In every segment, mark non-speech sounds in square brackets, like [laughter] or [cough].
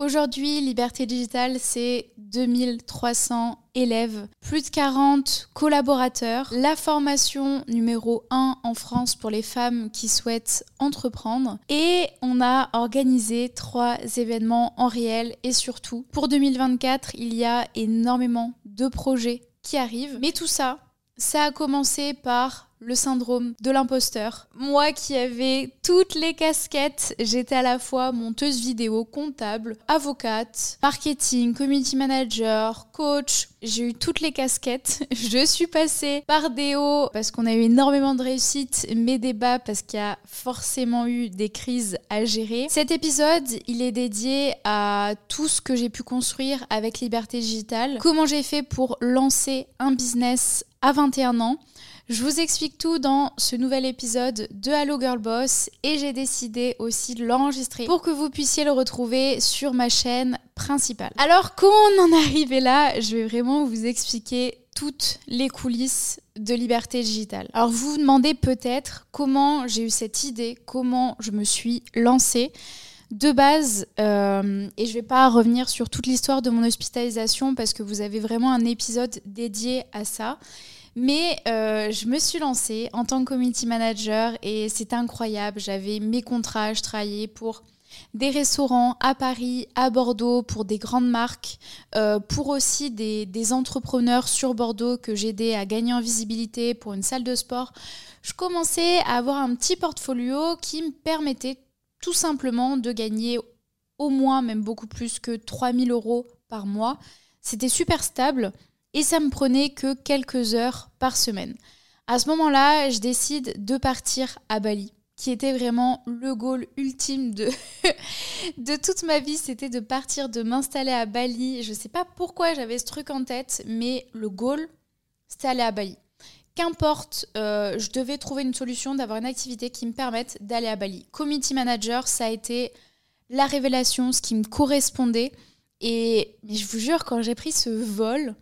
Aujourd'hui, Liberté Digitale, c'est 2300 élèves, plus de 40 collaborateurs, la formation numéro 1 en France pour les femmes qui souhaitent entreprendre. Et on a organisé trois événements en réel et surtout. Pour 2024, il y a énormément de projets qui arrivent. Mais tout ça, ça a commencé par le syndrome de l'imposteur. Moi qui avais toutes les casquettes, j'étais à la fois monteuse vidéo, comptable, avocate, marketing, community manager, coach. J'ai eu toutes les casquettes. [laughs] Je suis passée par des hauts parce qu'on a eu énormément de réussite, mais des bas parce qu'il y a forcément eu des crises à gérer. Cet épisode, il est dédié à tout ce que j'ai pu construire avec Liberté Digitale, comment j'ai fait pour lancer un business à 21 ans, je vous explique tout dans ce nouvel épisode de Hello Girl Boss et j'ai décidé aussi de l'enregistrer pour que vous puissiez le retrouver sur ma chaîne principale. Alors comment on en est arrivé là? Je vais vraiment vous expliquer toutes les coulisses de liberté digitale. Alors vous vous demandez peut-être comment j'ai eu cette idée, comment je me suis lancée. De base, euh, et je ne vais pas revenir sur toute l'histoire de mon hospitalisation parce que vous avez vraiment un épisode dédié à ça. Mais euh, je me suis lancée en tant que community manager et c'est incroyable. J'avais mes contrats, je travaillais pour des restaurants à Paris, à Bordeaux, pour des grandes marques, euh, pour aussi des, des, entrepreneurs sur Bordeaux que j'aidais à gagner en visibilité pour une salle de sport. Je commençais à avoir un petit portfolio qui me permettait tout simplement de gagner au moins, même beaucoup plus que 3000 euros par mois. C'était super stable et ça me prenait que quelques heures par semaine. À ce moment-là, je décide de partir à Bali, qui était vraiment le goal ultime de, [laughs] de toute ma vie, c'était de partir, de m'installer à Bali. Je ne sais pas pourquoi j'avais ce truc en tête, mais le goal, c'était aller à Bali. Qu'importe, euh, je devais trouver une solution d'avoir une activité qui me permette d'aller à Bali. Community manager, ça a été la révélation, ce qui me correspondait. Et je vous jure, quand j'ai pris ce vol,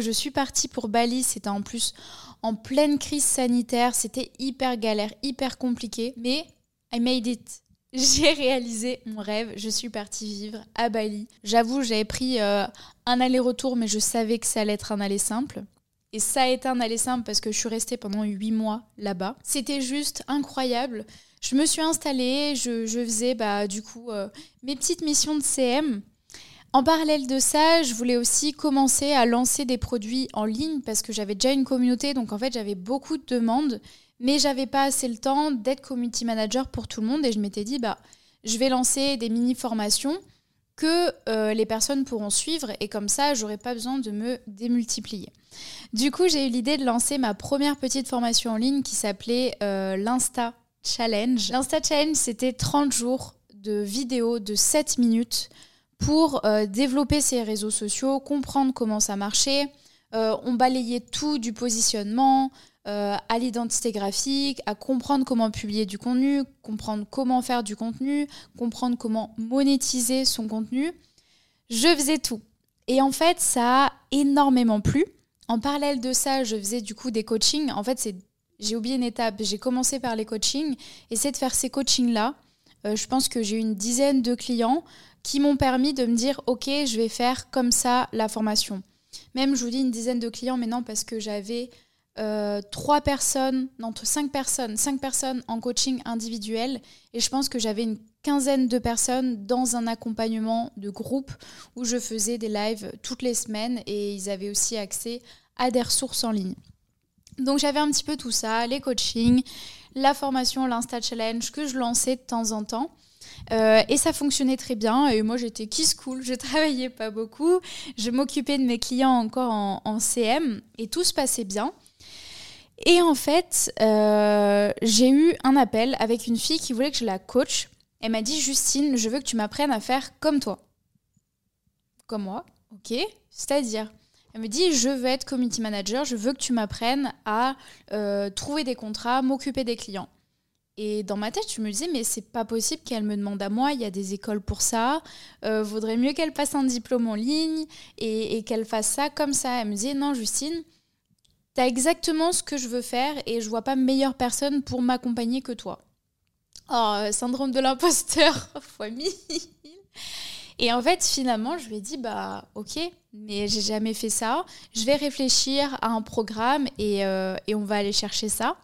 je suis partie pour Bali, c'était en plus en pleine crise sanitaire, c'était hyper galère, hyper compliqué, mais I made it. [laughs] J'ai réalisé mon rêve, je suis partie vivre à Bali. J'avoue, j'avais pris euh, un aller-retour, mais je savais que ça allait être un aller simple. Et ça a été un aller simple parce que je suis restée pendant huit mois là-bas. C'était juste incroyable. Je me suis installée, je, faisais bah, du coup euh, mes petites missions de CM en parallèle de ça, je voulais aussi commencer à lancer des produits en ligne parce que j'avais déjà une communauté, donc en fait j'avais beaucoup de demandes, mais j'avais pas assez le temps d'être community manager pour tout le monde et je m'étais dit bah je vais lancer des mini formations que euh, les personnes pourront suivre et comme ça j'aurai pas besoin de me démultiplier. Du coup j'ai eu l'idée de lancer ma première petite formation en ligne qui s'appelait euh, l'Insta Challenge. L'Insta Challenge c'était 30 jours de vidéos de 7 minutes pour euh, développer ses réseaux sociaux, comprendre comment ça marchait. Euh, on balayait tout du positionnement euh, à l'identité graphique, à comprendre comment publier du contenu, comprendre comment faire du contenu, comprendre comment monétiser son contenu. Je faisais tout. Et en fait, ça a énormément plu. En parallèle de ça, je faisais du coup des coachings. En fait, j'ai oublié une étape. J'ai commencé par les coachings. Et c'est de faire ces coachings-là. Je pense que j'ai une dizaine de clients qui m'ont permis de me dire, OK, je vais faire comme ça la formation. Même, je vous dis une dizaine de clients, mais non, parce que j'avais euh, trois personnes, non, cinq personnes, cinq personnes en coaching individuel. Et je pense que j'avais une quinzaine de personnes dans un accompagnement de groupe où je faisais des lives toutes les semaines et ils avaient aussi accès à des ressources en ligne. Donc j'avais un petit peu tout ça, les coachings, la formation, l'Insta Challenge que je lançais de temps en temps. Euh, et ça fonctionnait très bien. Et moi, j'étais kiss cool, je [laughs] travaillais pas beaucoup. Je m'occupais de mes clients encore en, CM et tout se passait bien. Et en fait, euh, j'ai eu un appel avec une fille qui voulait que je la coach. Elle m'a dit Justine, je veux que tu m'apprennes à faire comme toi. Comme moi, ok. C'est-à-dire, elle me dit Je veux être community manager, je veux que tu m'apprennes à euh, trouver des contrats, m'occuper des clients. Et dans ma tête, je me disais, mais c'est pas possible qu'elle me demande à moi, il y a des écoles pour ça, euh, vaudrait mieux qu'elle passe un diplôme en ligne et, qu'elle fasse ça comme ça. Elle me disait, non, Justine, t'as exactement ce que je veux faire et je vois pas meilleure personne pour m'accompagner que toi. Oh, syndrome de l'imposteur, [laughs] fois mille. Et en fait, finalement, je lui ai dit, bah ok, mais j'ai jamais fait ça. Je vais réfléchir à un programme et, euh, et on va aller chercher ça.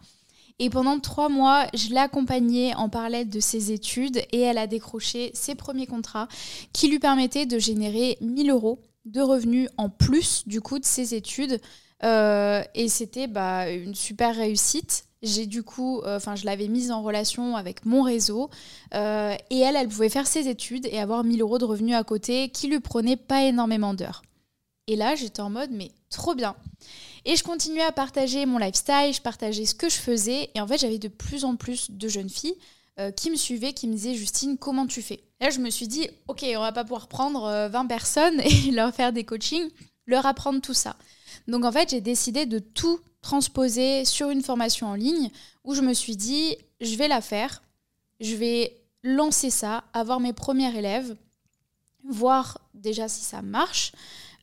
Et pendant trois mois, je l'ai accompagnée en parallèle de ses études et elle a décroché ses premiers contrats qui lui permettaient de générer 1000 euros de revenus en plus du coup de ses études. Euh, et c'était bah, une super réussite. J'ai du coup, euh, enfin, je l'avais mise en relation avec mon réseau euh, et elle, elle pouvait faire ses études et avoir 1000 euros de revenus à côté qui lui prenaient pas énormément d'heures. Et là, j'étais en mode, mais trop bien. Et je continuais à partager mon lifestyle, je partageais ce que je faisais. Et en fait, j'avais de plus en plus de jeunes filles qui me suivaient, qui me disaient, Justine, comment tu fais? Là, je me suis dit, ok, on va pas pouvoir prendre 20 personnes [laughs] et leur faire des coachings, leur apprendre tout ça. Donc en fait, j'ai décidé de tout transposer sur une formation en ligne où je me suis dit, je vais la faire, je vais lancer ça, avoir mes premiers élèves, voir déjà si ça marche.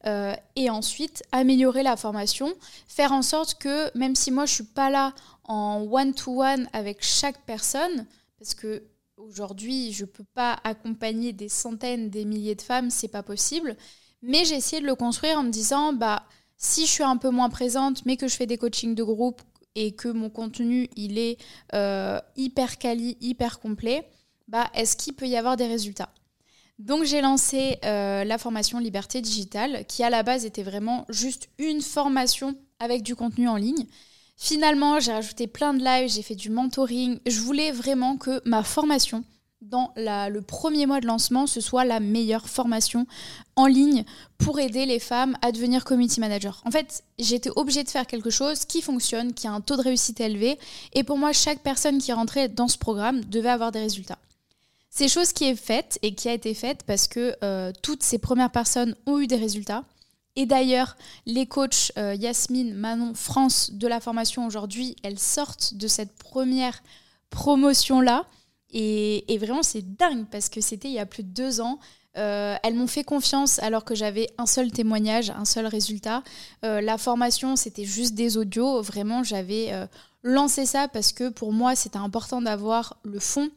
Euh, et ensuite améliorer la formation, faire en sorte que même si moi je suis pas là en one-to-one avec chaque personne, parce que aujourd'hui je peux pas accompagner des centaines, des milliers de femmes, c'est pas possible, mais j'ai essayé de le construire en me disant bah si je suis un peu moins présente, mais que je fais des coachings de groupe et que mon contenu il est euh, hyper quali, hyper complet, bah, est-ce qu'il peut y avoir des résultats? Donc j'ai lancé euh, la formation Liberté Digitale, qui à la base était vraiment juste une formation avec du contenu en ligne. Finalement, j'ai rajouté plein de lives, j'ai fait du mentoring. Je voulais vraiment que ma formation, dans le premier mois de lancement, ce soit la meilleure formation en ligne pour aider les femmes à devenir community manager. En fait, j'étais obligée de faire quelque chose qui fonctionne, qui a un taux de réussite élevé, et pour moi, chaque personne qui rentrait dans ce programme devait avoir des résultats. C'est chose qui est faite et qui a été faite parce que euh, toutes ces premières personnes ont eu des résultats. Et d'ailleurs, les coachs euh, Yasmine, Manon, France de la formation aujourd'hui, elles sortent de cette première promotion-là. Et, vraiment, c'est dingue parce que c'était il y a plus de deux ans. Euh, elles m'ont fait confiance alors que j'avais un seul témoignage, un seul résultat. Euh, la formation, c'était juste des audios. Vraiment, j'avais euh, lancé ça parce que pour moi, c'était important d'avoir le fond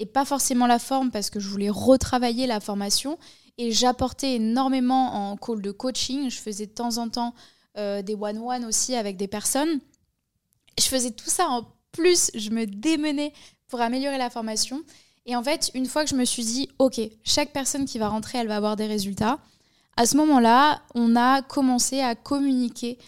et pas forcément la forme parce que je voulais retravailler la formation. Et j'apportais énormément en call de coaching. Je faisais de temps en temps des one-one aussi avec des personnes. Je faisais tout ça en plus, je me démenais pour améliorer la formation. Et en fait, une fois que je me suis dit, OK, chaque personne qui va rentrer, elle va avoir des résultats, à ce moment-là, on a commencé à communiquer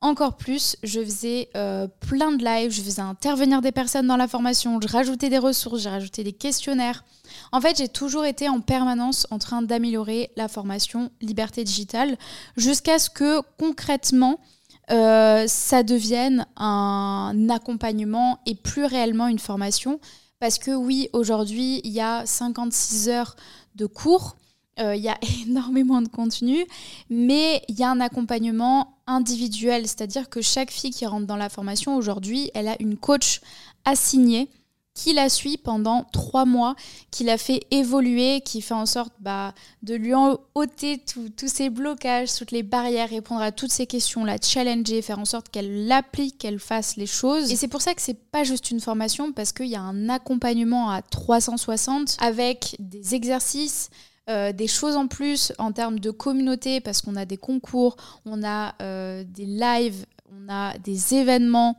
encore plus. Je faisais euh, plein de lives, je faisais intervenir des personnes dans la formation, je rajoutais des ressources, j'ai rajouté des questionnaires. En fait, j'ai toujours été en permanence en train d'améliorer la formation Liberté Digitale jusqu'à ce que concrètement, euh, ça devienne un accompagnement et plus réellement une formation. Parce que oui, aujourd'hui, il y a 56 heures de cours, euh, il y a [laughs] énormément de contenu, mais il y a un accompagnement individuel, c'est-à-dire que chaque fille qui rentre dans la formation aujourd'hui, elle a une coach assignée qui la suit pendant trois mois, qui la fait évoluer, qui fait en sorte bah, de lui ôter tous ces blocages, toutes les barrières, répondre à toutes ces questions, la challenger, faire en sorte qu'elle l'applique, qu'elle fasse les choses. Et c'est pour ça que c'est pas juste une formation, parce qu'il y a un accompagnement à 360 avec des exercices, euh, des choses en plus en termes de communauté, parce qu'on a des concours, on a euh, des lives, on a des événements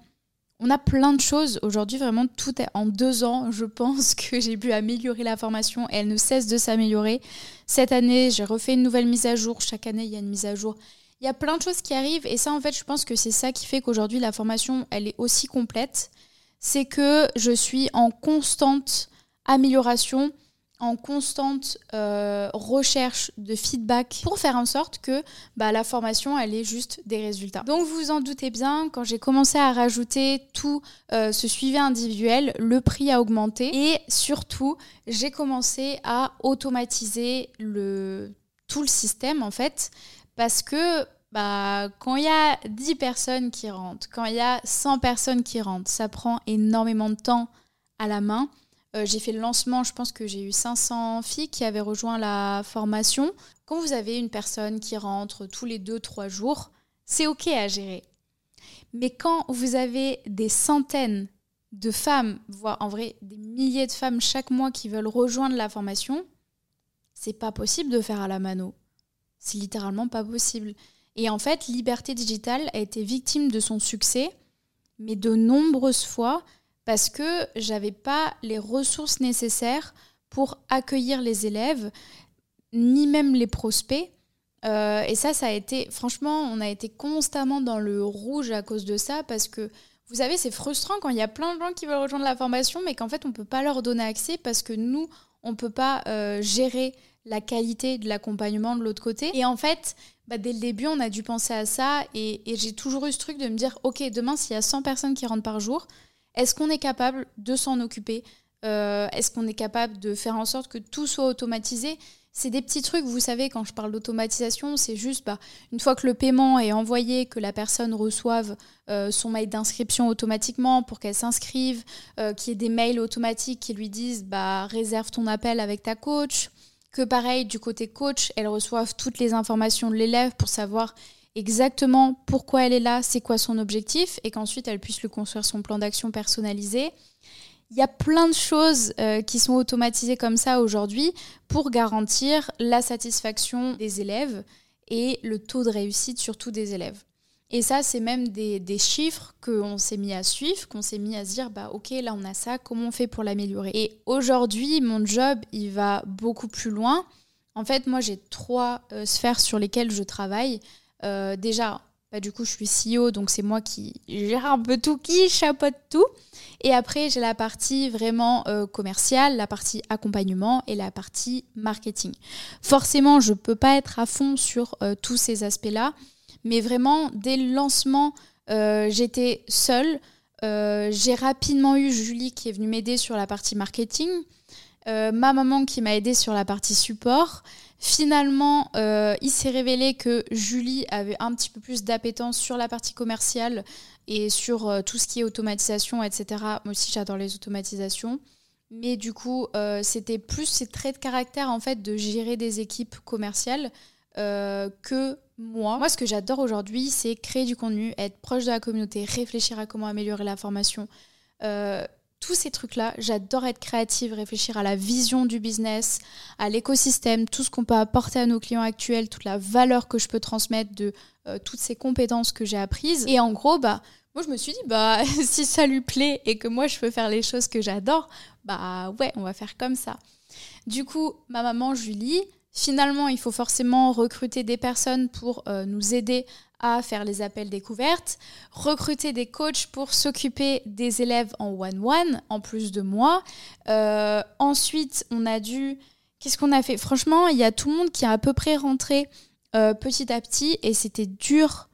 on a plein de choses. Aujourd'hui, vraiment, tout est en deux ans. Je pense que j'ai pu améliorer la formation et elle ne cesse de s'améliorer. Cette année, j'ai refait une nouvelle mise à jour. Chaque année, il y a une mise à jour. Il y a plein de choses qui arrivent et ça, en fait, je pense que c'est ça qui fait qu'aujourd'hui, la formation, elle est aussi complète. C'est que je suis en constante amélioration en constante euh, recherche de feedback pour faire en sorte que bah, la formation elle ait juste des résultats. Donc vous vous en doutez bien, quand j'ai commencé à rajouter tout euh, ce suivi individuel, le prix a augmenté et surtout j'ai commencé à automatiser le, tout le système en fait parce que bah, quand il y a 10 personnes qui rentrent, quand il y a 100 personnes qui rentrent, ça prend énormément de temps à la main. Euh, j'ai fait le lancement, je pense que j'ai eu 500 filles qui avaient rejoint la formation. Quand vous avez une personne qui rentre tous les 2-3 jours, c'est OK à gérer. Mais quand vous avez des centaines de femmes, voire en vrai des milliers de femmes chaque mois qui veulent rejoindre la formation, c'est pas possible de faire à la mano. C'est littéralement pas possible. Et en fait, Liberté Digitale a été victime de son succès, mais de nombreuses fois parce que j'avais pas les ressources nécessaires pour accueillir les élèves, ni même les prospects. Euh, et ça, ça a été, franchement, on a été constamment dans le rouge à cause de ça parce que vous savez, c'est frustrant quand il y a plein de gens qui veulent rejoindre la formation, mais qu'en fait, on ne peut pas leur donner accès parce que nous, on ne peut pas euh, gérer la qualité de l'accompagnement de l'autre côté. Et en fait, bah, dès le début, on a dû penser à ça. Et, j'ai toujours eu ce truc de me dire, OK, demain, s'il y a 100 personnes qui rentrent par jour, est-ce qu'on est capable de s'en occuper euh, Est-ce qu'on est capable de faire en sorte que tout soit automatisé? C'est des petits trucs, vous savez, quand je parle d'automatisation, c'est juste bah, une fois que le paiement est envoyé, que la personne reçoive euh, son mail d'inscription automatiquement pour qu'elle s'inscrive, euh, qu'il y ait des mails automatiques qui lui disent bah, réserve ton appel avec ta coach, que pareil, du côté coach, elle reçoive toutes les informations de l'élève pour savoir exactement pourquoi elle est là, c'est quoi son objectif, et qu'ensuite elle puisse lui construire son plan d'action personnalisé. Il y a plein de choses euh, qui sont automatisées comme ça aujourd'hui pour garantir la satisfaction des élèves et le taux de réussite surtout des élèves. Et ça, c'est même des, des chiffres qu'on s'est mis à suivre, qu'on s'est mis à se dire, bah ok, là on a ça, comment on fait pour l'améliorer? Et aujourd'hui, mon job, il va beaucoup plus loin. En fait, moi, j'ai trois euh, sphères sur lesquelles je travaille. Euh, déjà, bah, du coup, je suis CEO, donc c'est moi qui gère un peu tout, qui chapeaute tout. Et après, j'ai la partie vraiment euh, commerciale, la partie accompagnement et la partie marketing. Forcément, je ne peux pas être à fond sur euh, tous ces aspects-là, mais vraiment, dès le lancement, j'étais seule. j'ai rapidement eu Julie qui est venue m'aider sur la partie marketing, ma maman qui m'a aidé sur la partie support. Finalement, euh, il s'est révélé que Julie avait un petit peu plus d'appétence sur la partie commerciale et sur euh, tout ce qui est automatisation, etc. Moi aussi, j'adore les automatisations. Mais du coup, euh, c'était plus ses traits de caractère, en fait, de gérer des équipes commerciales que moi. Moi, ce que j'adore aujourd'hui, c'est créer du contenu, être proche de la communauté, réfléchir à comment améliorer la formation tous ces trucs-là, j'adore être créative, réfléchir à la vision du business, à l'écosystème, tout ce qu'on peut apporter à nos clients actuels, toute la valeur que je peux transmettre de euh, toutes ces compétences que j'ai apprises. Et en gros, bah, moi je me suis dit, bah, [laughs] si ça lui plaît et que moi je peux faire les choses que j'adore, bah ouais, on va faire comme ça. Du coup, ma maman Julie, Finalement, il faut forcément recruter des personnes pour euh, nous aider à faire les appels découvertes, recruter des coachs pour s'occuper des élèves en one-one, en plus de moi. Euh, ensuite, on a dû... Qu'est-ce qu'on a fait? Franchement, il y a tout le monde qui a à peu près rentré euh, petit à petit et c'était dur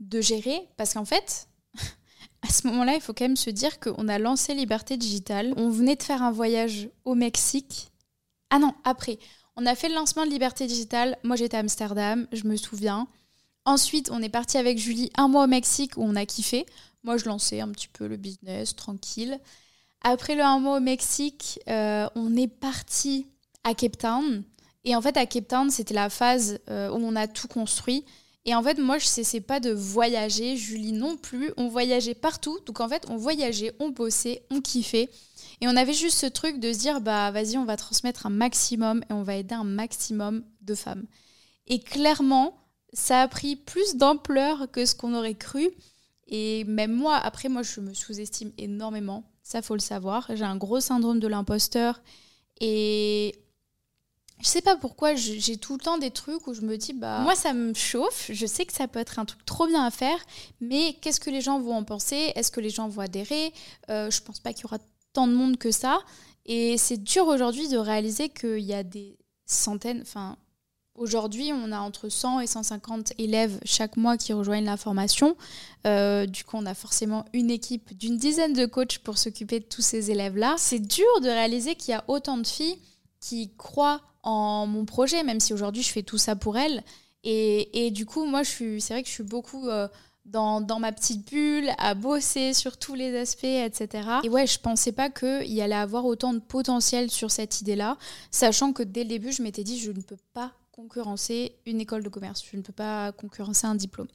de gérer parce qu'en fait, [laughs] à ce moment-là, il faut quand même se dire qu'on a lancé Liberté Digitale. On venait de faire un voyage au Mexique. Ah non, après. On a fait le lancement de Liberté Digitale. Moi, j'étais à Amsterdam, je me souviens. Ensuite, on est parti avec Julie un mois au Mexique où on a kiffé. Moi, je lançais un petit peu le business, tranquille. Après le un mois au Mexique, euh, on est parti à Cape Town. Et en fait, à Cape Town, c'était la phase euh, où on a tout construit. Et en fait, moi, je cessais pas de voyager. Julie non plus. On voyageait partout. Donc en fait, on voyageait, on bossait, on kiffait. Et on avait juste ce truc de se dire, bah vas-y, on va transmettre un maximum et on va aider un maximum de femmes. Et clairement, ça a pris plus d'ampleur que ce qu'on aurait cru. Et même moi, après, moi, je me sous-estime énormément. Ça, faut le savoir. J'ai un gros syndrome de l'imposteur. Et je sais pas pourquoi, j'ai tout le temps des trucs où je me dis, bah, moi, ça me chauffe. Je sais que ça peut être un truc trop bien à faire. Mais qu'est-ce que les gens vont en penser? Est-ce que les gens vont adhérer? Euh, Je pense pas qu'il y aura tant de monde que ça. Et c'est dur aujourd'hui de réaliser qu'il y a des centaines, enfin, aujourd'hui, on a entre 100 et 150 élèves chaque mois qui rejoignent la formation. Euh, du coup, on a forcément une équipe d'une dizaine de coachs pour s'occuper de tous ces élèves-là. C'est dur de réaliser qu'il y a autant de filles qui croient en mon projet, même si aujourd'hui je fais tout ça pour elles. Et, du coup, moi, c'est vrai que je suis beaucoup euh, dans, ma petite bulle, à bosser sur tous les aspects, etc. Et ouais, je pensais pas qu'il y allait avoir autant de potentiel sur cette idée-là, sachant que dès le début, je m'étais dit, je ne peux pas concurrencer une école de commerce, je ne peux pas concurrencer un diplôme.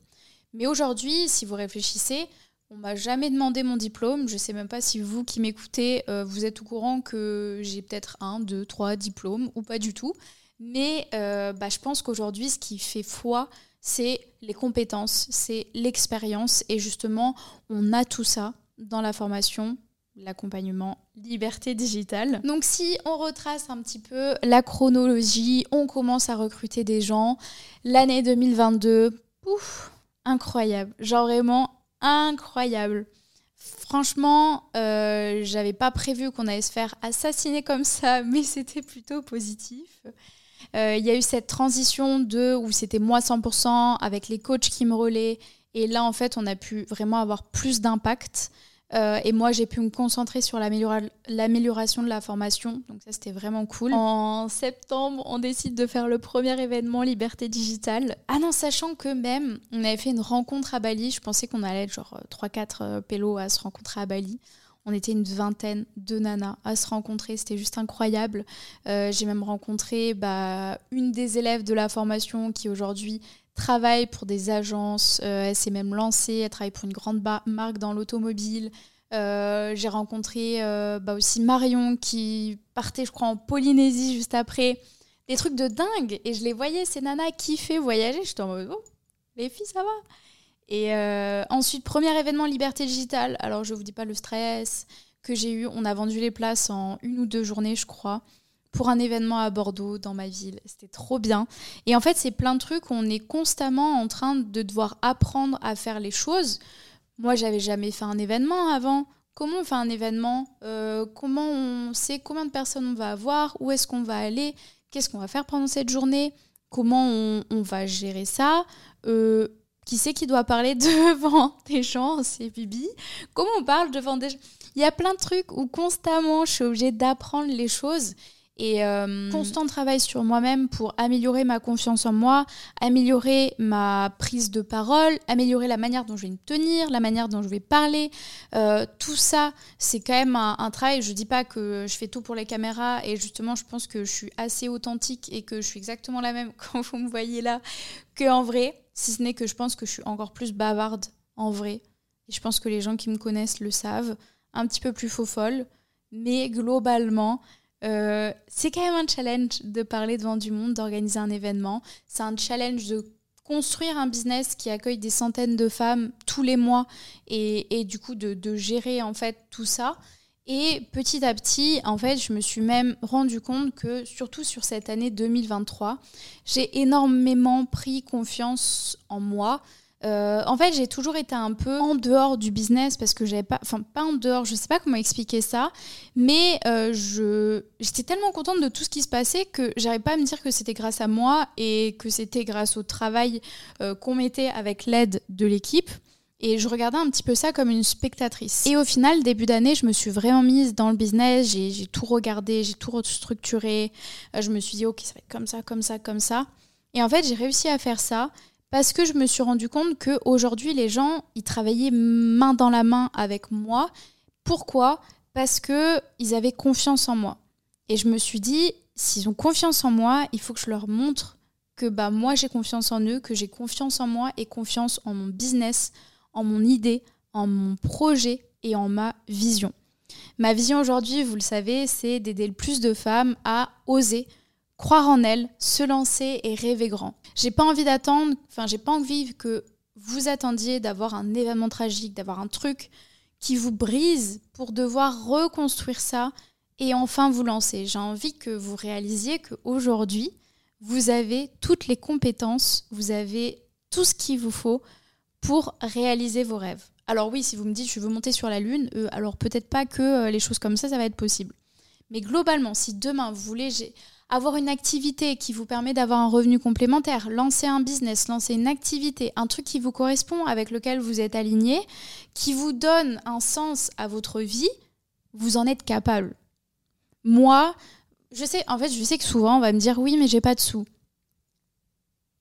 Mais aujourd'hui, si vous réfléchissez, on m'a jamais demandé mon diplôme. Je sais même pas si vous qui m'écoutez, euh, vous êtes au courant que j'ai peut-être un, deux, trois diplômes ou pas du tout. Mais euh, bah, je pense qu'aujourd'hui, ce qui fait foi, c'est les compétences, c'est l'expérience. Et justement, on a tout ça dans la formation, l'accompagnement liberté digitale. Donc si on retrace un petit peu la chronologie, on commence à recruter des gens. L'année 2022, pouf, incroyable. Genre vraiment incroyable. Franchement, euh, j'avais pas prévu qu'on allait se faire assassiner comme ça, [laughs] mais c'était plutôt positif. Euh, il y a eu cette transition de où c'était moi 100% avec les coachs qui me relaient. Et là, en fait, on a pu vraiment avoir plus d'impact. Euh, et moi, j'ai pu me concentrer sur l'amélioration de la formation. Donc ça, c'était vraiment cool. En septembre, on décide de faire le premier événement Liberté Digitale. Ah non, sachant que même, on avait fait une rencontre à Bali. Je pensais qu'on allait être genre 3-4 euh, pélos à se rencontrer à Bali. On était une vingtaine de nanas à se rencontrer, c'était juste incroyable. Euh, j'ai même rencontré bah, une des élèves de la formation qui aujourd'hui travaille pour des agences, euh, elle s'est même lancée, elle travaille pour une grande marque dans l'automobile. Euh, j'ai rencontré bah, aussi Marion qui partait, je crois, en Polynésie juste après. Des trucs de dingue. Et je les voyais, ces nanas kiffer voyager. J'étais en mode, oh, les filles, ça va. Et euh, ensuite, premier événement Liberté Digitale. Alors, je ne vous dis pas le stress que j'ai eu. On a vendu les places en une ou deux journées, je crois, pour un événement à Bordeaux, dans ma ville. C'était trop bien. Et en fait, c'est plein de trucs où on est constamment en train de devoir apprendre à faire les choses. Moi, j'avais jamais fait un événement avant. Comment on fait un événement? Euh, Comment on sait combien de personnes on va avoir? Où est-ce qu'on va aller? Qu'est-ce qu'on va faire pendant cette journée? Comment on, va gérer ça? Euh, qui c'est qui doit parler [laughs] devant des gens? C'est Bibi. Comment on parle devant des gens? Il y a plein de trucs où constamment je suis obligée d'apprendre les choses. Et euh, constant travail sur moi-même pour améliorer ma confiance en moi, améliorer ma prise de parole, améliorer la manière dont je vais me tenir, la manière dont je vais parler. Euh, tout ça, c'est quand même un, travail. Je dis pas que je fais tout pour les caméras et justement, je pense que je suis assez authentique et que je suis exactement la même [laughs] quand vous me voyez là qu'en vrai. Si ce n'est que je pense que je suis encore plus bavarde en vrai. Et je pense que les gens qui me connaissent le savent. Un petit peu plus faux folle. Mais globalement, euh, c'est quand même un challenge de parler devant du monde, d'organiser un événement. C'est un challenge de construire un business qui accueille des centaines de femmes tous les mois et, du coup de, de, gérer en fait tout ça. Et petit à petit, en fait, je me suis même rendu compte que, surtout sur cette année 2023, j'ai énormément pris confiance en moi. Euh, en fait, j'ai toujours été un peu en dehors du business parce que j'avais pas, enfin pas en dehors, je sais pas comment expliquer ça, mais euh, je, j'étais tellement contente de tout ce qui se passait que j'arrivais pas à me dire que c'était grâce à moi et que c'était grâce au travail euh, qu'on mettait avec l'aide de l'équipe. Et je regardais un petit peu ça comme une spectatrice. Et au final, début d'année, je me suis vraiment mise dans le business. J'ai tout regardé, j'ai tout restructuré. Je me suis dit, OK, ça va être comme ça, comme ça, comme ça. Et en fait, j'ai réussi à faire ça parce que je me suis rendu compte qu'aujourd'hui, les gens, ils travaillaient main dans la main avec moi. Pourquoi? Parce qu'ils avaient confiance en moi. Et je me suis dit, s'ils ont confiance en moi, il faut que je leur montre que bah, moi, j'ai confiance en eux, que j'ai confiance en moi et confiance en mon business, en mon idée, en mon projet et en ma vision. Ma vision aujourd'hui, vous le savez, c'est d'aider le plus de femmes à oser, croire en elles, se lancer et rêver grand. J'ai pas envie d'attendre, enfin j'ai pas envie que vous attendiez d'avoir un événement tragique, d'avoir un truc qui vous brise pour devoir reconstruire ça et enfin vous lancer. J'ai envie que vous réalisiez qu'aujourd'hui, vous avez toutes les compétences, vous avez tout ce qu'il vous faut pour réaliser vos rêves. Alors oui, si vous me dites je veux monter sur la Lune, euh, alors peut-être pas que euh, les choses comme ça, ça va être possible. Mais globalement, si demain vous voulez avoir une activité qui vous permet d'avoir un revenu complémentaire, lancer un business, lancer une activité, un truc qui vous correspond, avec lequel vous êtes aligné, qui vous donne un sens à votre vie, vous en êtes capable. Moi, je sais, en fait, je sais que souvent on va me dire oui, mais j'ai pas de sous.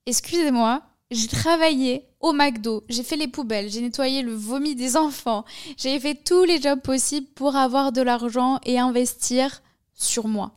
Excusez-moi, j'ai travaillé au McDo, j'ai fait les poubelles, j'ai nettoyé le vomi des enfants, j'ai fait tous les jobs possibles pour avoir de l'argent et investir sur moi.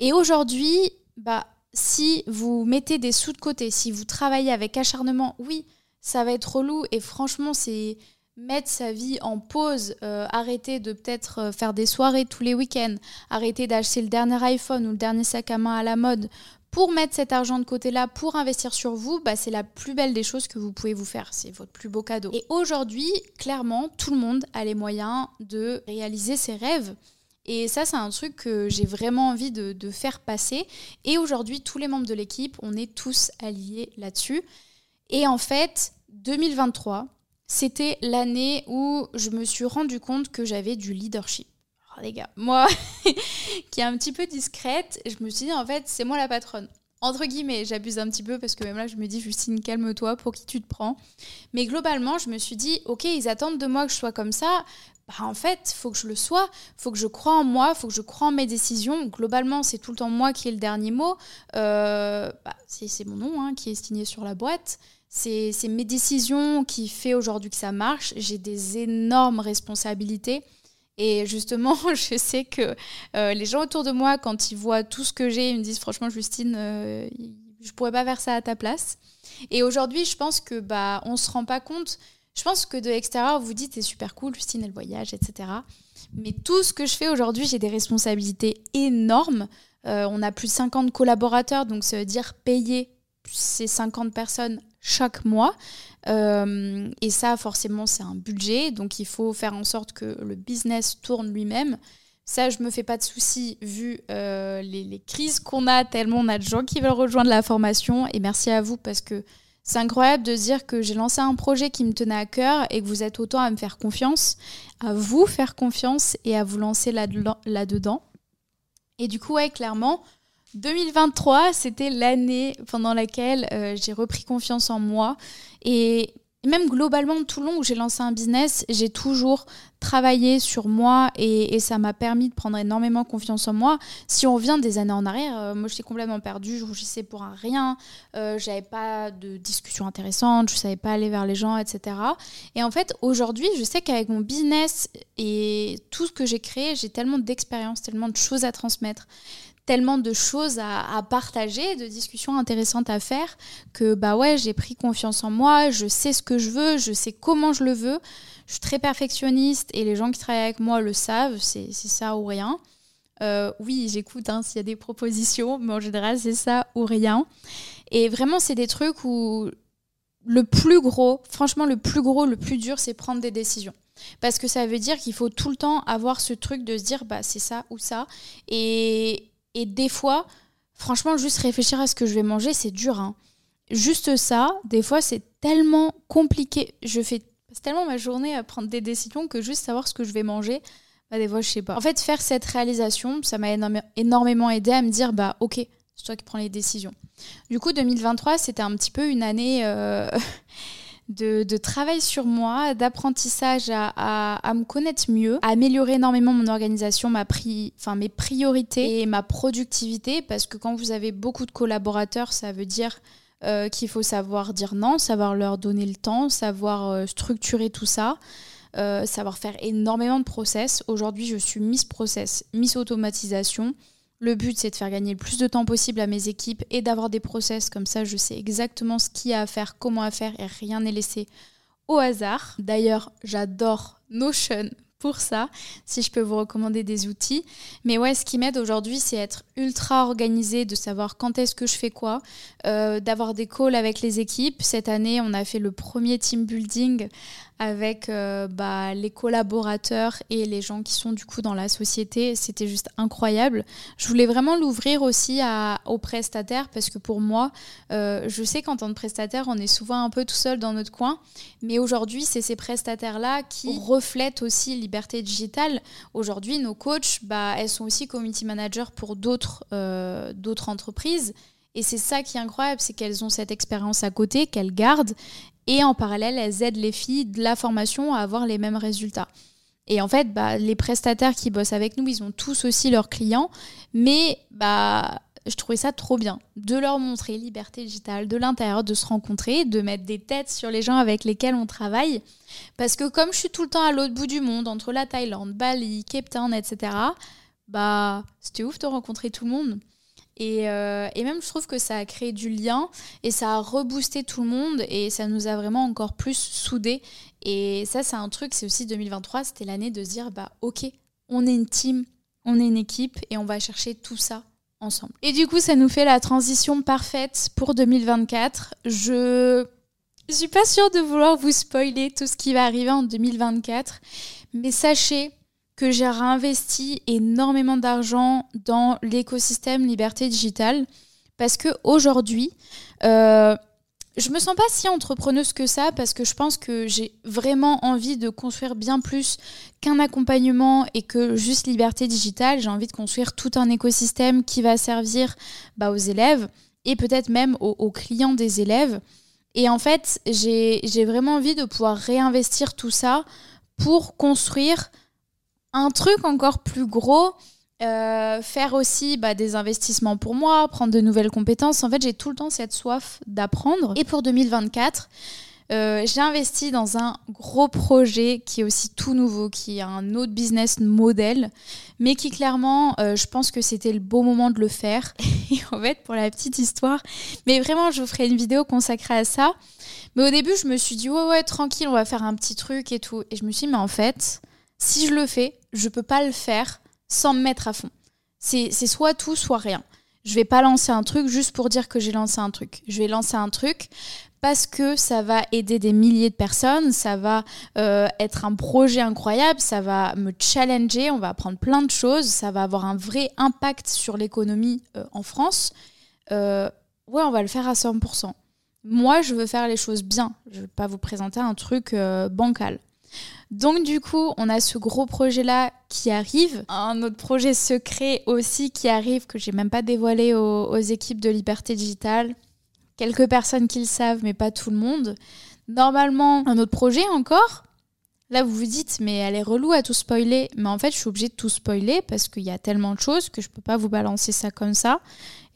Et aujourd'hui, bah, si vous mettez des sous de côté, si vous travaillez avec acharnement, oui, ça va être relou et franchement, c'est mettre sa vie en pause, euh, arrêter de peut-être euh, faire des soirées tous les week-ends, arrêter d'acheter le dernier iPhone ou le dernier sac à main à la mode pour mettre cet argent de côté-là, pour investir sur vous, bah, c'est la plus belle des choses que vous pouvez vous faire. C'est votre plus beau cadeau. Et aujourd'hui, clairement, tout le monde a les moyens de réaliser ses rêves. Et ça, c'est un truc que j'ai vraiment envie de, faire passer. Et aujourd'hui, tous les membres de l'équipe, on est tous alliés là-dessus. Et en fait, 2023, c'était l'année où je me suis rendu compte que j'avais du leadership. Oh, les gars, moi, [laughs] qui est un petit peu discrète, je me suis dit, en fait, c'est moi la patronne. Entre guillemets, j'abuse un petit peu parce que même là, je me dis, Justine, calme-toi, pour qui tu te prends Mais globalement, je me suis dit, ok, ils attendent de moi que je sois comme ça. Bah, en fait, faut que je le sois, faut que je crois en moi, faut que je crois en mes décisions. Globalement, c'est tout le temps moi qui ai le dernier mot. Euh, bah, c'est mon nom hein, qui est signé sur la boîte. C'est mes décisions qui fait aujourd'hui que ça marche. J'ai des énormes responsabilités. Et justement, [laughs] je sais que euh, les gens autour de moi, quand ils voient tout ce que j'ai, ils me disent franchement, Justine, euh, je pourrais pas faire ça à ta place. Et aujourd'hui, je pense que bah on se rend pas compte. Je pense que de l'extérieur, vous dites c'est super cool, Justine, elle voyage, etc. Mais tout ce que je fais aujourd'hui, j'ai des responsabilités énormes. Euh, on a plus de 50 collaborateurs, donc ça veut dire payer ces 50 personnes chaque mois. Euh, et ça, forcément, c'est un budget. Donc, il faut faire en sorte que le business tourne lui-même. Ça, je me fais pas de soucis vu euh, les, crises qu'on a, tellement on a de gens qui veulent rejoindre la formation. Et merci à vous parce que c'est incroyable de dire que j'ai lancé un projet qui me tenait à cœur et que vous êtes autant à me faire confiance, à vous faire confiance et à vous lancer là-dedans. et du coup, ouais, clairement, 2023, c'était l'année pendant laquelle euh, j'ai repris confiance en moi. Et même globalement, tout le long où j'ai lancé un business, j'ai toujours travaillé sur moi et, ça m'a permis de prendre énormément confiance en moi. Si on revient des années en arrière, euh, moi j'étais complètement perdue, je rougissais pour rien, euh, j'avais pas de discussion intéressante, je savais pas aller vers les gens, etc. Et en fait, aujourd'hui, je sais qu'avec mon business et tout ce que j'ai créé, j'ai tellement d'expérience, tellement de choses à transmettre tellement de choses à, partager, de discussions intéressantes à faire, que bah ouais, j'ai pris confiance en moi, je sais ce que je veux, je sais comment je le veux. Je suis très perfectionniste et les gens qui travaillent avec moi le savent, c'est ça ou rien. Euh, oui, j'écoute hein, s'il y a des propositions, mais en général, c'est ça ou rien. Et vraiment, c'est des trucs où le plus gros, franchement, le plus gros, le plus dur, c'est prendre des décisions. Parce que ça veut dire qu'il faut tout le temps avoir ce truc de se dire, bah, c'est ça ou ça. Et, et des fois, franchement, juste réfléchir à ce que je vais manger, c'est dur. Hein. Juste ça, des fois, c'est tellement compliqué. Je fais tellement ma journée à prendre des décisions que juste savoir ce que je vais manger, bah, des fois, je sais pas. En fait, faire cette réalisation, ça m'a énormément aidé à me dire, bah, ok, c'est toi qui prends les décisions. Du coup, 2023, c'était un petit peu une année. Euh, [laughs] de, travail sur moi, d'apprentissage à, me connaître mieux, à améliorer énormément mon organisation, ma enfin, mes priorités et ma productivité, parce que quand vous avez beaucoup de collaborateurs, ça veut dire euh, qu'il faut savoir dire non, savoir leur donner le temps, savoir euh, structurer tout ça. Euh, savoir faire énormément de process. Aujourd'hui, je suis Miss Process, Miss Automatisation. Le but, c'est de faire gagner le plus de temps possible à mes équipes et d'avoir des process comme ça. Je sais exactement ce qu'il y a à faire, comment à faire et rien n'est laissé au hasard. D'ailleurs, j'adore Notion pour ça, si je peux vous recommander des outils. Mais ouais, ce qui m'aide aujourd'hui, c'est être ultra organisé, de savoir quand est-ce que je fais quoi, euh, d'avoir des calls avec les équipes. Cette année, on a fait le premier team building avec euh, bah, les collaborateurs et les gens qui sont du coup dans la société. C'était juste incroyable. Je voulais vraiment l'ouvrir aussi à, aux prestataires parce que pour moi, euh, je sais qu'en tant que prestataire, on est souvent un peu tout seul dans notre coin. Mais aujourd'hui, c'est ces prestataires-là qui reflètent aussi liberté digitale. Aujourd'hui, nos coachs, bah, elles sont aussi community managers pour d'autres euh, d'autres entreprises. Et c'est ça qui est incroyable, c'est qu'elles ont cette expérience à côté, qu'elles gardent, et en parallèle, elles aident les filles de la formation à avoir les mêmes résultats. Et en fait, bah, les prestataires qui bossent avec nous, ils ont tous aussi leurs clients, mais bah, je trouvais ça trop bien de leur montrer liberté digitale de l'intérieur, de se rencontrer, de mettre des têtes sur les gens avec lesquels on travaille. Parce que comme je suis tout le temps à l'autre bout du monde, entre la Thaïlande, Bali, Cape Town, etc., bah, c'était ouf de rencontrer tout le monde. Euh, et, même, je trouve que ça a créé du lien et ça a reboosté tout le monde et ça nous a vraiment encore plus soudés. Et ça, c'est un truc, c'est aussi 2023, c'était l'année de se dire, bah ok, on est une team, on est une équipe et on va chercher tout ça ensemble. Et du coup, ça nous fait la transition parfaite pour 2024. Je je suis pas sûre de vouloir vous spoiler tout ce qui va arriver en 2024, mais sachez que j'ai réinvesti énormément d'argent dans l'écosystème liberté digitale parce que aujourd'hui, euh, je me sens pas si entrepreneuse que ça parce que je pense que j'ai vraiment envie de construire bien plus qu'un accompagnement et que juste liberté digitale. J'ai envie de construire tout un écosystème qui va servir bah, aux élèves et peut-être même aux, clients des élèves. Et en fait, j'ai vraiment envie de pouvoir réinvestir tout ça pour construire un truc encore plus gros euh, faire aussi bah, des investissements pour moi, prendre de nouvelles compétences. En fait, j'ai tout le temps cette soif d'apprendre. Et pour 2024, euh, j'ai investi dans un gros projet qui est aussi tout nouveau, qui est un autre business model, mais qui clairement, euh, je pense que c'était le beau moment de le faire. [laughs] Et en fait, pour la petite histoire, mais vraiment, je vous ferai une vidéo consacrée à ça. Mais au début, je me suis dit, ouais, ouais, tranquille, on va faire un petit truc et tout. Et je me suis dit, mais en fait, si je le fais, je peux pas le faire sans me mettre à fond. C'est soit tout, soit rien. Je vais pas lancer un truc juste pour dire que j'ai lancé un truc. Je vais lancer un truc parce que ça va aider des milliers de personnes, ça va euh, être un projet incroyable, ça va me challenger, on va apprendre plein de choses, ça va avoir un vrai impact sur l'économie euh, en France. Euh, ouais, on va le faire à 100%. Moi, je veux faire les choses bien. Je ne vais pas vous présenter un truc bancal. Donc du coup, on a ce gros projet-là qui arrive. Un autre projet secret aussi qui arrive, que j'ai même pas dévoilé aux, équipes de Liberté Digitale. Quelques personnes qui le savent, mais pas tout le monde. Normalement, un autre projet encore. Là, vous vous dites, mais elle est relou à tout spoiler. Mais en fait, je suis obligée de tout spoiler parce qu'il y a tellement de choses que je peux pas vous balancer ça comme ça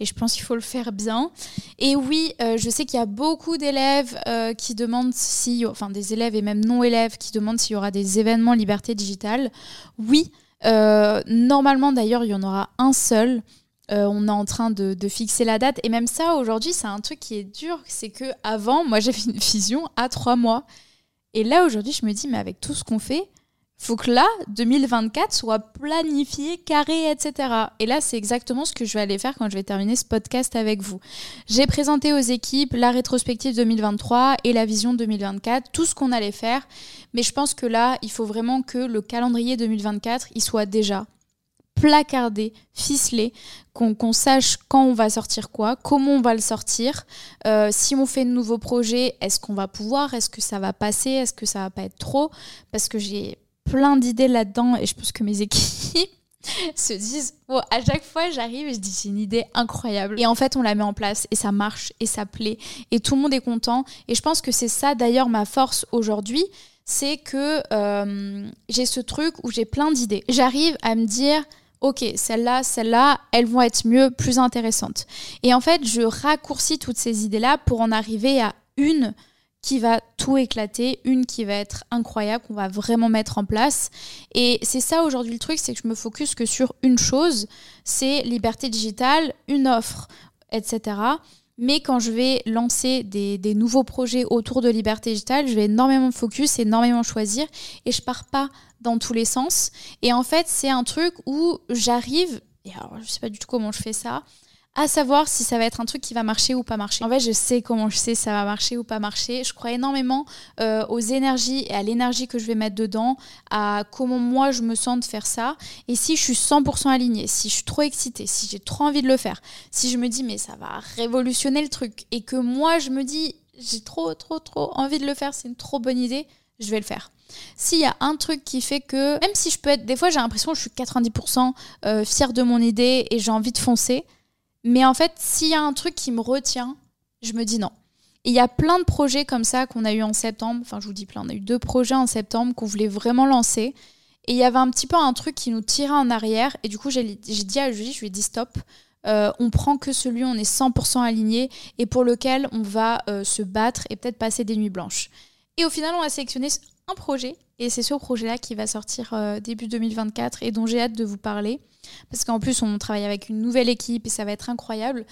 et je pense qu'il faut le faire bien. Et oui, euh, je sais qu'il y a beaucoup d'élèves euh, qui demandent si, enfin des élèves et même non-élèves qui demandent s'il y aura des événements liberté digitale. Oui, euh, normalement d'ailleurs, il y en aura un seul. on est en train de, fixer la date et même ça aujourd'hui c'est un truc qui est dur c'est que avant moi [laughs] j'avais une vision à trois mois et là aujourd'hui je me dis mais avec tout ce qu'on fait faut que là, 2024 soit planifié, carré, etc. Et là, c'est exactement ce que je vais aller faire quand je vais terminer ce podcast avec vous. J'ai présenté aux équipes la rétrospective 2023 et la vision 2024, tout ce qu'on allait faire. Mais je pense que là, il faut vraiment que le calendrier 2024, il soit déjà placardé, ficelé, qu'on sache quand on va sortir quoi, comment on va le sortir, euh, si on fait de nouveaux projets, est-ce qu'on va pouvoir, est-ce que ça va passer, est-ce que ça va pas être trop, parce que j'ai plein d'idées là-dedans et je pense que mes [laughs] équipes se disent à chaque fois j'arrive et je dis c'est une idée incroyable. Et en fait on la met en place et ça marche et ça plaît et tout le monde est content. Et je pense que c'est ça d'ailleurs ma force aujourd'hui c'est que euh, j'ai ce truc où j'ai plein d'idées. J'arrive à me dire ok, celle-là, celle-là, elles vont être mieux, plus intéressantes. Et en fait, je raccourcis toutes ces idées-là pour en arriver à une qui va tout éclater, une qui va être incroyable, qu'on va vraiment mettre en place. Et c'est ça aujourd'hui le truc, c'est que je me focus que sur une chose, c'est liberté digitale, une offre, etc. Mais quand je vais lancer des, nouveaux projets autour de liberté digitale, je vais énormément focus, énormément choisir, et je pars pas dans tous les sens. Et en fait, c'est un truc où j'arrive, et alors je sais pas du tout comment je fais ça, à savoir si ça va être un truc qui va marcher ou pas marcher. En fait, je sais comment je sais si ça va marcher ou pas marcher. Je crois énormément euh, aux énergies et à l'énergie que je vais mettre dedans, à comment moi je me sens de faire ça. Et si je suis 100% alignée, si je suis trop excitée, si j'ai trop envie de le faire, si je me dis mais ça va révolutionner le truc et que moi je me dis j'ai trop trop trop envie de le faire, c'est une trop bonne idée, je vais le faire. S'il y a un truc qui fait que, même si je peux être, des fois j'ai l'impression que je suis 90% euh, fière de mon idée et j'ai envie de foncer, mais en fait, s'il y a un truc qui me retient, je me dis non. il y a plein de projets comme ça qu'on a eu en septembre. Enfin, je vous dis plein, on a eu deux projets en septembre qu'on voulait vraiment lancer. Et il y avait un petit peu un truc qui nous tirait en arrière. Et du coup, j'ai dit à Julie, je lui ai dit stop. Euh, on prend que celui où on est 100% aligné et pour lequel on va euh, se battre et peut-être passer des nuits blanches. Et au final, on a sélectionné un projet et c'est ce projet-là qui va sortir euh, début 2024 et dont j'ai hâte de vous parler. Parce qu'en plus, on travaille avec une nouvelle équipe et ça va être incroyable.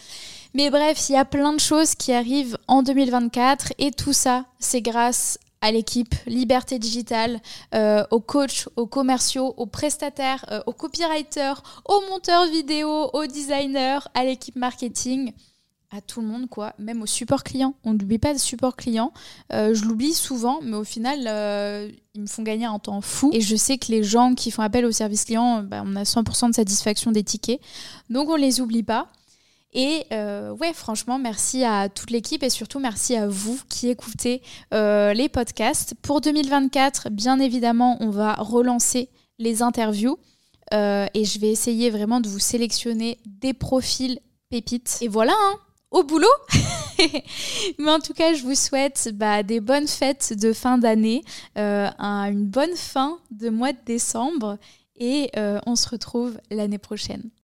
Mais bref, il y a plein de choses qui arrivent en 2024 et tout ça, c'est grâce à l'équipe Liberté Digitale, euh, aux coachs, aux commerciaux, aux prestataires, euh, aux copywriters, aux monteurs vidéo, aux designers, à l'équipe marketing à tout le monde, quoi, même au support client. On n'oublie pas le support client. Euh, je l'oublie souvent, mais au final, ils me font gagner un temps fou. Et je sais que les gens qui font appel au service client, bah, on a 100% de satisfaction des tickets. Donc on les oublie pas. Et euh, ouais, franchement, merci à toute l'équipe et surtout merci à vous qui écoutez euh, les podcasts. Pour 2024, bien évidemment, on va relancer les interviews euh, et je vais essayer vraiment de vous sélectionner des profils pépites. Et voilà, hein, au boulot [laughs] Mais en tout cas, je vous souhaite bah, des bonnes fêtes de fin d'année, une bonne fin de mois de décembre et on se retrouve l'année prochaine.